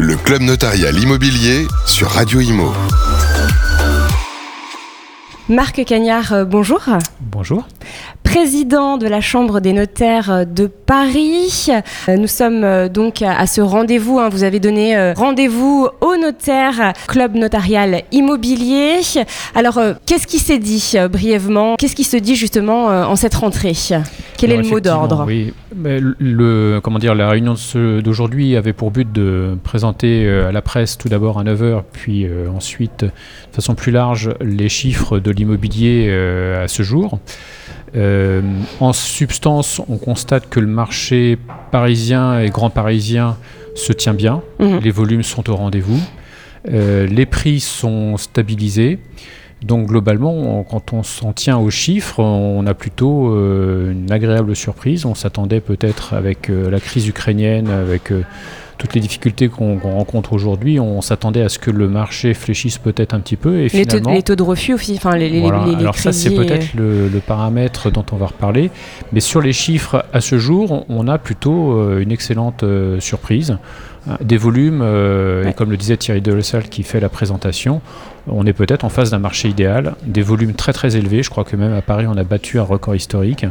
Le club notarial immobilier sur Radio Imo. Marc Cagnard, euh, bonjour. Bonjour. Président de la Chambre des notaires de Paris. Euh, nous sommes euh, donc à ce rendez-vous. hein. Vous avez donné rendez-vous au notaire Club Notarial Immobilier. Alors, euh, qu'est-ce qui s'est dit euh, brièvement? Qu'est-ce qui se dit justement euh, en cette rentrée? Quel est le mot d'ordre? Oui, Mais le- comment dire, la réunion d'aujourd'hui avait pour but de présenter euh, à la presse tout d'abord à 9h, puis euh, ensuite, de façon plus large, les chiffres de l'immobilier euh, à ce jour. Euh, en substance, on constate que le marché parisien et grand parisien se tient bien. Mhm. Les volumes sont au rendez-vous. Les prix sont stabilisés. Donc globalement, on- quand on s'en tient aux chiffres, on a plutôt euh, une agréable surprise. On s'attendait peut-être avec euh, la crise ukrainienne, avec euh, toutes les difficultés qu'on rencontre aujourd'hui, on s'attendait à ce que le marché fléchisse peut-être un petit peu. Et les taux, finalement, les taux de refus aussi, enfin les, voilà. les- les Alors ça, c'est peut-être le, le paramètre dont on va reparler. Mais sur les chiffres, à ce jour, on- a plutôt une excellente surprise. Euh, Des volumes, euh, Ouais. et comme le disait Thierry Delessal qui fait la présentation, on est peut-être en face d'un marché idéal. Des volumes très très élevés. Je crois que même à Paris, on a battu un record historique.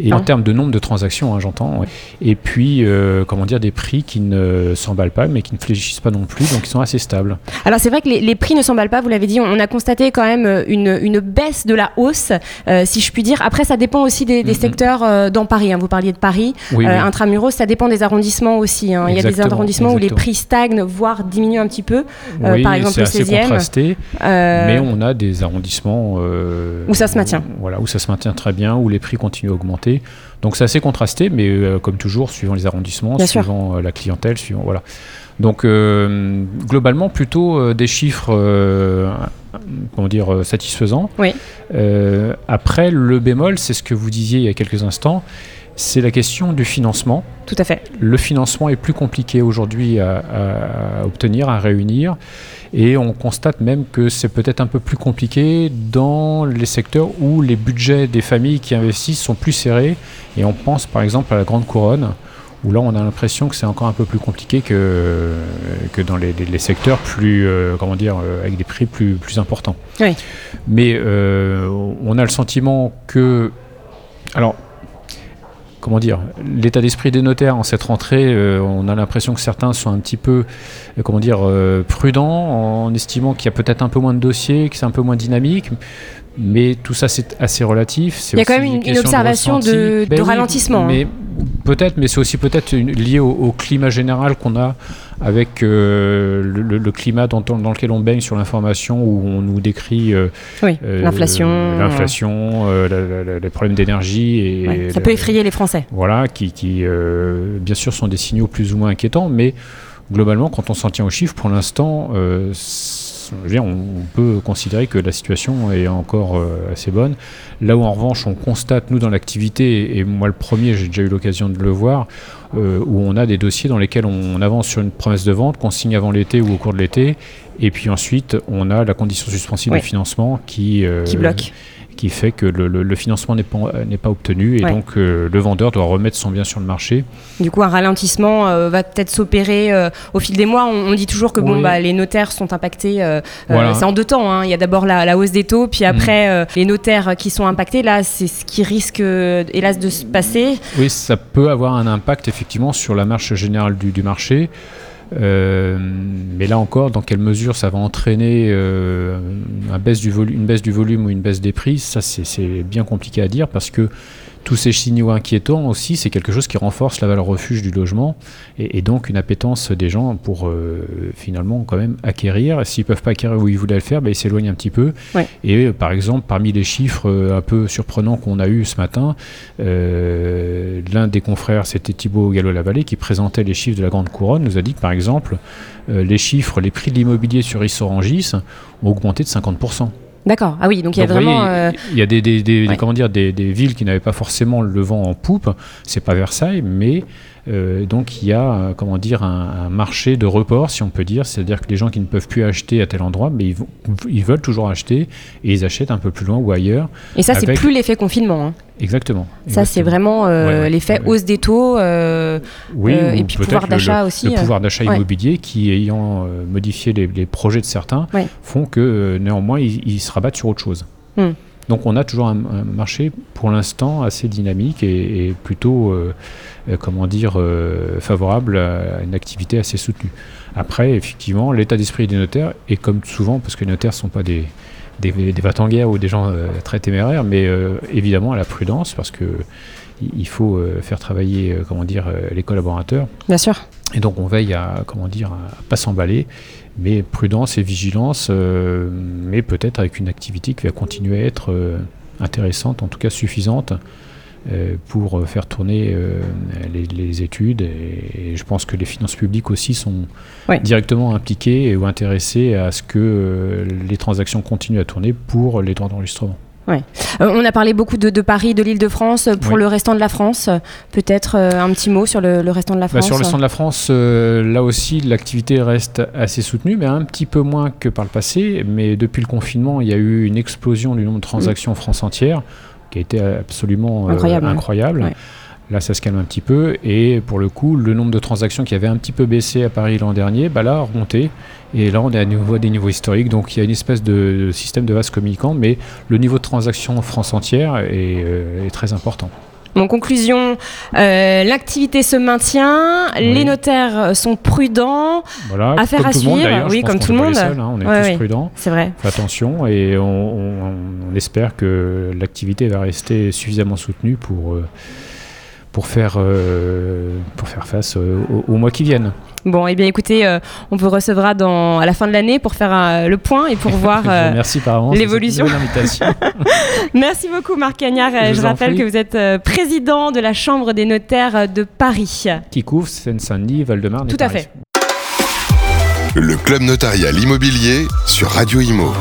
Et Ah. en termes de nombre de transactions, hein, j'entends. Et puis, euh, comment dire, des prix qui ne s'emballent pas, mais qui ne fléchissent pas non plus, donc ils sont assez stables. Alors c'est vrai que les, les prix ne s'emballent pas, vous l'avez dit, on a constaté quand même euh, une, une baisse de la hausse, euh, si je puis dire. Après, ça dépend aussi des, des Mhm. secteurs euh, dans Paris. hein. Vous parliez de Paris, Oui, oui. intramuros, ça dépend des arrondissements aussi. hein. Il y a des Exactement, arrondissements où les prix stagnent, voire diminuent un petit peu, oui, par exemple le assez 16e. contrasté. Euh, Mais on a des arrondissements euh, Où ça se maintient. Voilà, où ça se maintient très bien, où les prix continuent à augmenter. Donc c'est assez contrasté, mais euh, comme toujours, suivant les arrondissements, Bien suivant la clientèle, suivant voilà. Donc globalement plutôt des chiffres, comment dire, satisfaisants. Oui. Après le bémol, c'est ce que vous disiez il y a quelques instants, c'est la question du financement. Tout à fait. Le financement est plus compliqué aujourd'hui à, obtenir, à réunir. Et on constate même que c'est peut-être un peu plus compliqué dans les secteurs où les budgets des familles qui investissent sont plus serrés. Et on pense par exemple à la Grande Couronne, où là on a l'impression que c'est encore un peu plus compliqué que, que dans les, les- les secteurs plus, euh, comment dire, euh, avec des prix plus, plus importants. Oui. Mais euh, on a le sentiment que... Alors, comment dire, l'état d'esprit des notaires en cette rentrée, euh, on a l'impression que certains sont un petit peu, euh, comment dire, euh, prudents en estimant qu'il y a peut-être un peu moins de dossiers, que c'est un peu moins dynamique. Mais tout ça, c'est assez relatif. Il y a quand même une- observation de- de ralentissement, hein. Peut-être, mais c'est aussi peut-être lié au, au climat général qu'on a avec euh, le, le- le climat dans, dans lequel on baigne sur l'information, où on nous décrit euh, Oui, euh, l'inflation. l'inflation, la- la- la- les problèmes d'énergie et Ouais, ça peut effrayer les Français. voilà, qui, qui, bien sûr sont des signaux plus ou moins inquiétants, mais globalement, quand on s'en tient aux chiffres, pour l'instant, je veux dire, on, on peut considérer que la situation est encore euh, assez bonne. Là où en revanche, on constate, nous, dans l'activité, et moi le premier, j'ai déjà eu l'occasion de le voir, euh, où on a des dossiers dans lesquels on avance sur une promesse de vente qu'on signe avant l'été ou au cours de l'été, et puis ensuite, on a la condition suspensive de financement qui, euh, Qui bloquent. Qui fait que le, le- le financement n'est pas, n'est pas obtenu et Ouais. donc euh, le vendeur doit remettre son bien sur le marché. Du coup, un ralentissement euh, va peut-être s'opérer euh, au fil des mois. On, on dit toujours que bon, bah, les notaires sont impactés. Voilà. c'est en deux temps. hein. Il y a d'abord la, la hausse des taux, puis après euh, les notaires qui sont impactés. Là, c'est ce qui risque, hélas, de se passer. Oui, ça peut avoir un impact effectivement sur la marche générale du, du marché. Euh, mais là encore, dans quelle mesure ça va entraîner euh, une baisse du volume ou une baisse des prix, ça c'est bien compliqué à dire parce que tous ces signaux inquiétants aussi, c'est quelque chose qui renforce la valeur refuge du logement et, et donc une appétence des gens pour euh, finalement quand même acquérir. S'ils peuvent pas acquérir où ils voulaient le faire, ben, ils s'éloignent un petit peu. Ouais. Et euh, par exemple, parmi les chiffres euh, un peu surprenants qu'on a eu ce matin, l'un des confrères, c'était Thibaut Gallo-Lavallée, qui présentait les chiffres de la Grande Couronne, nous a dit que par exemple, les chiffres, les prix de l'immobilier sur Issorangis ont augmenté de 50%. D'accord. Ah oui, donc il y a Donc, vraiment. euh, il y a des, des- des- ouais. comment dire, des, villes qui n'avaient pas forcément le vent en poupe. C'est pas Versailles, mais Euh, donc il y a, euh, comment dire, un, un marché de report, si on peut dire, c'est-à-dire que les gens qui ne peuvent plus acheter à tel endroit, mais ils, vont- ils veulent toujours acheter et ils achètent un peu plus loin ou ailleurs. Et ça, c'est plus l'effet confinement. hein. Exactement. Ça, c'est vraiment euh, Ouais, l'effet ouais, hausse des taux. euh, Oui, euh, et puis pouvoir d'achat aussi, Le pouvoir d'achat ouais. immobilier qui, ayant modifié les, les projets de certains, font que néanmoins ils, ils se rabattent sur autre chose. Hmm. Donc on a toujours un, un marché pour l'instant assez dynamique et, et plutôt, comment dire, favorable à une activité assez soutenue. Après, effectivement, l'état d'esprit des notaires est comme souvent, parce que les notaires ne sont pas des, des, des va-t-en-guerre ou des gens euh, très téméraires, mais euh, évidemment à la prudence, parce que il faut euh, faire travailler, comment dire, les collaborateurs. Bien sûr. Et donc on veille à comment dire à pas s'emballer, mais prudence et vigilance, mais peut-être avec une activité qui va continuer à être intéressante, en tout cas suffisante pour euh, faire tourner euh, les, les études. Et, et je pense que les finances publiques aussi sont Ouais. directement impliquées ou intéressées à ce que euh, les transactions continuent à tourner pour les droits d'enregistrement. Euh, on a parlé beaucoup de, de Paris, de l'Île-de-France. Pour le restant de la France, peut-être euh, un petit mot sur le, le restant de la Bah, France. sur le centre de la France, euh, là aussi, l'activité reste assez soutenue, mais un petit peu moins que par le passé. Mais depuis le confinement, il y a eu une explosion du nombre de transactions en France entière, qui a été absolument euh, Incroyable, ouais. incroyable. Ouais. Là, ça se calme un petit peu. Et pour le coup, le nombre de transactions qui avait un petit peu baissé à Paris l'an dernier, bah là, a remonté. Et là, on est à nouveau à des niveaux historiques. Donc, il y a une espèce de, de système de vase communicant, mais le niveau de transaction en France entière est, euh, est très important. En conclusion, euh, l'activité se maintient, Oui. les notaires sont prudents, Voilà, Affaire à monde suivre, oui, comme tout le monde. seuls, hein, on est Ouais, tous prudents. c'est vrai. Fais attention et on, on- on espère que l'activité va rester suffisamment soutenue pour, euh, pour, faire, euh, pour faire face euh, aux, aux mois qui viennent. Bon, eh bien écoutez, euh, on vous recevra dans, à la fin de l'année pour faire le point et pour voir. Euh, l'évolution. invitation. Merci beaucoup Marc Cagnard. Je rappelle que vous êtes euh, président de la Chambre des notaires de Paris. qui couvre Seine-Saint-Denis, Val-de-Marne. et Tout à Paris. fait. Le club notarial immobilier sur Radio Imo.